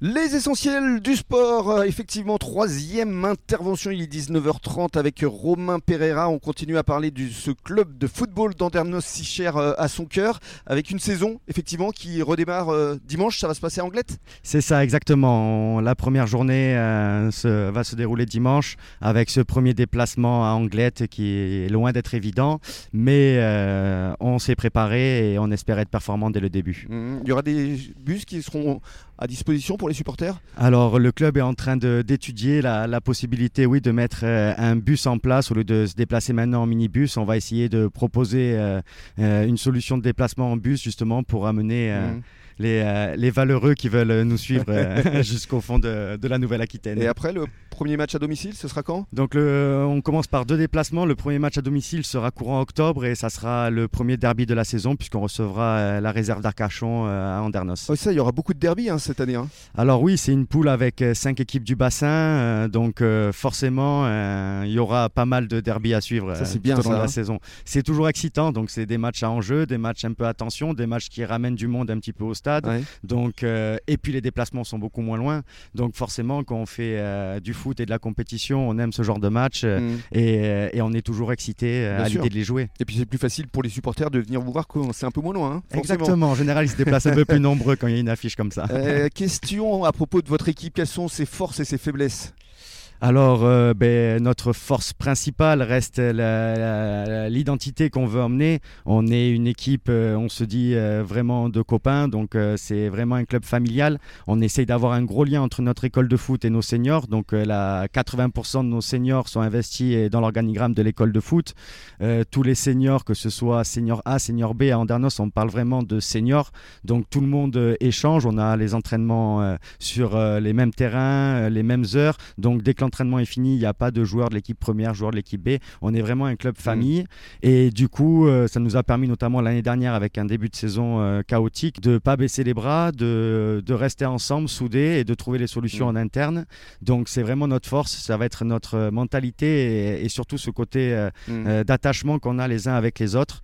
Les essentiels du sport, euh, effectivement, troisième intervention, il est 19h30 avec Romain Pereira. On continue à parler de ce club de football d'Andernos si cher euh, à son cœur, avec une saison, effectivement, qui redémarre euh, dimanche. Ça va se passer à Anglette? C'est ça, exactement. La première journée se, va se dérouler dimanche avec ce premier déplacement à Anglette qui est loin d'être évident, mais on s'est préparé et on espère être performant dès le début. Mmh. Il y aura des bus qui seront à disposition pour les supporters? Alors le club est en train d'étudier la, possibilité oui, de mettre euh, un bus en place au lieu de se déplacer maintenant en minibus. On va essayer de proposer euh, euh, une solution de déplacement en bus justement pour amener... Mmh les, euh, les, valeureux qui veulent nous suivre euh, jusqu'au fond de, de la Nouvelle-Aquitaine. Et après, le premier match à domicile, ce sera quand? Donc, le, on commence par deux déplacements. Le premier match à domicile sera courant octobre et ça sera le premier derby de la saison puisqu'on recevra euh, la réserve d'Arcachon à Andernos. Oh, ça, il y aura beaucoup de derby hein, cette année. Hein. Alors oui, c'est une poule avec cinq équipes du bassin, donc forcément, il y aura pas mal de derby à suivre ça, bien, tout au long de la hein. saison. C'est toujours excitant, donc c'est des matchs à enjeu, des matchs un peu à tension, des matchs qui ramènent du monde un petit peu au donc, euh, et puis les déplacements sont beaucoup moins loin. Donc forcément, quand on fait euh, du foot et de la compétition, on aime ce genre de match euh, mm. et, on est toujours excité à l'idée de les jouer. Et puis c'est plus facile pour les supporters de venir vous voir quand c'est un peu moins loin. Hein, Exactement. En général, ils se déplacent un peu plus nombreux quand il y a une affiche comme ça. question à propos de votre équipe. Quelles sont ses forces et ses faiblesses? Alors, euh, ben, notre force principale reste l'identité qu'on veut emmener. On est une équipe, euh, on se dit euh, vraiment de copains, donc c'est vraiment un club familial. On essaye d'avoir un gros lien entre notre école de foot et nos seniors. Donc, la 80% de nos seniors sont investis dans l'organigramme de l'école de foot. tous les seniors, que ce soit senior A, senior B, à Andernos, on parle vraiment de seniors. Donc, tout le monde échange. On a les entraînements sur les mêmes terrains, les mêmes heures. Donc, dès que l'entraînement est fini, il n'y a pas de joueurs de l'équipe première, joueurs de l'équipe B. On est vraiment un club famille. Mm. Et du coup, euh, ça nous a permis, notamment l'année dernière, avec un début de saison euh, chaotique, de ne pas baisser les bras, de, de, rester ensemble, soudés et de trouver les solutions mm. en interne. Donc, c'est vraiment notre force. Ça va être notre mentalité et, surtout ce côté euh, mm. d'attachement qu'on a les uns avec les autres.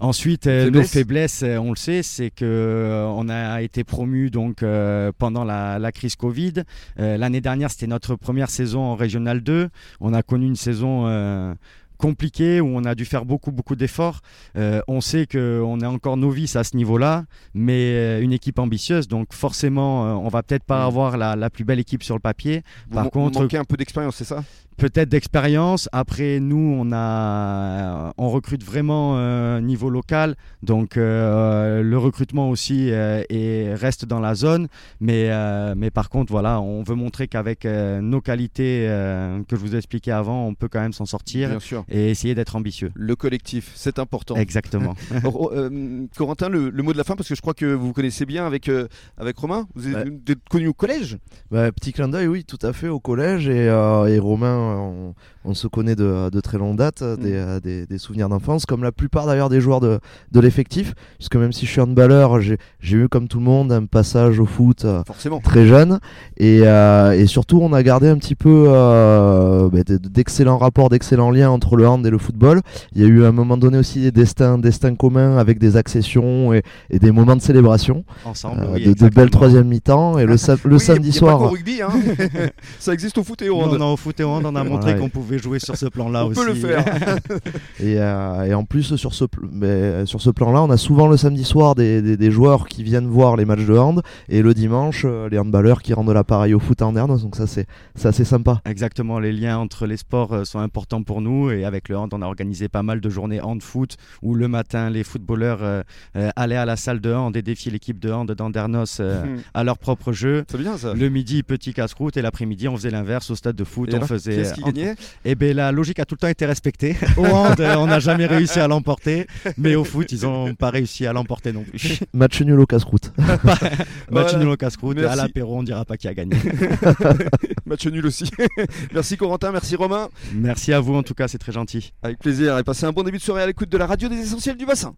Ensuite, nos faiblesses, on le sait, c'est que on a été promu donc pendant la, la, crise Covid. L'année dernière, c'était notre première saison en Régional 2. On a connu une saison euh, compliquée où on a dû faire beaucoup beaucoup d'efforts. Euh, on sait qu'on est encore novice à ce niveau-là, mais euh, une équipe ambitieuse, donc forcément on va peut-être pas mm. avoir la, plus belle équipe sur le papier. Par contre, un peu d'expérience, c'est ça? peut-être d'expérience. Après, nous, on, a, on recrute vraiment euh, niveau local. Donc, euh, le recrutement aussi euh, reste dans la zone. Mais, mais par contre, voilà, on veut montrer qu'avec nos qualités que je vous ai expliquées avant, on peut quand même s'en sortir et essayer d'être ambitieux. Le collectif, c'est important. Exactement. Oh, Corentin, le, mot de la fin, parce que je crois que vous vous connaissez bien avec, avec Romain. Vous êtes connu au collège? Bah, Petit clin d'œil, oui, tout à fait, au collège. Et, et Romain on, se connaît de, très longue date, mm. euh, des, souvenirs d'enfance, comme la plupart d'ailleurs des joueurs de, l'effectif, puisque même si je suis handballeur, j'ai eu comme tout le monde un passage au foot euh, très jeune, euh, et, surtout on a gardé un petit peu bah, d'excellents rapports, d'excellents liens entre le hand et le football. Il y a eu à un moment donné aussi des destins, destins communs avec des accessions et, des moments de célébration, Ensemble, de, belles troisième mi-temps, et le, le samedi soir. Au rugby, hein. ça existe au foot et au hand. Non, au foot et au hand, on a montré qu'on pouvait jouer sur ce plan-là aussi. On peut le faire. Euh, et, en plus, sur ce, mais, sur ce plan-là, on a souvent le samedi soir des, joueurs qui viennent voir les matchs de hand et le dimanche, euh, les handballeurs qui rendent l'appareil au foot à Andernos. Donc ça, c'est assez sympa. Exactement, les liens entre les sports euh, sont importants pour nous. Et avec le hand, on a organisé pas mal de journées hand-foot où le matin, les footballeurs allaient à la salle de hand et défiaient l'équipe de hand d'Andernos mhm. à leur propre jeu. C'est bien ça. Le midi, petit casse-croûte et l'après-midi, on faisait l'inverse au stade de foot. on faisait qui gagnait Eh bien, la logique a tout le temps été respectée. Au hand, on n'a jamais réussi à l'emporter, mais au foot, ils n'ont pas réussi à l'emporter non plus. Match nul au casse-croûte. Match nul au casse-croûte. À l'apéro, on ne dira pas qui a gagné. Match nul aussi. merci Corentin, merci Romain. Merci à vous, en tout cas, c'est très Avec plaisir. Et passez un bon début de soirée à l'écoute de la radio des essentiels du bassin.